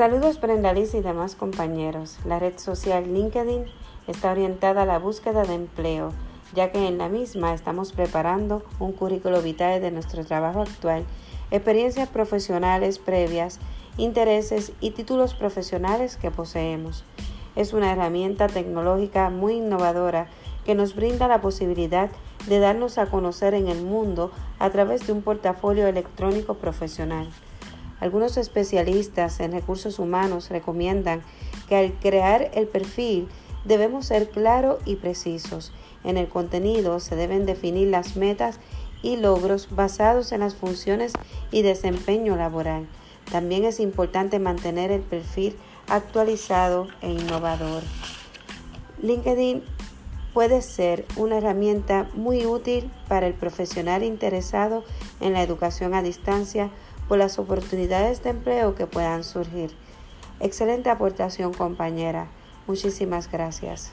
Saludos Brenda Liz y demás compañeros. La red social LinkedIn está orientada a la búsqueda de empleo, ya que en la misma estamos preparando un currículo vitae de nuestro trabajo actual, experiencias profesionales previas, intereses y títulos profesionales que poseemos. Es una herramienta tecnológica muy innovadora que nos brinda la posibilidad de darnos a conocer en el mundo a través de un portafolio electrónico profesional. Algunos especialistas en recursos humanos recomiendan que al crear el perfil debemos ser claros y precisos. En el contenido se deben definir las metas y logros basados en las funciones y desempeño laboral. También es importante mantener el perfil actualizado e innovador. LinkedIn puede ser una herramienta muy útil para el profesional interesado en la educación a distancia por las oportunidades de empleo que puedan surgir. Excelente aportación compañera. Muchísimas gracias.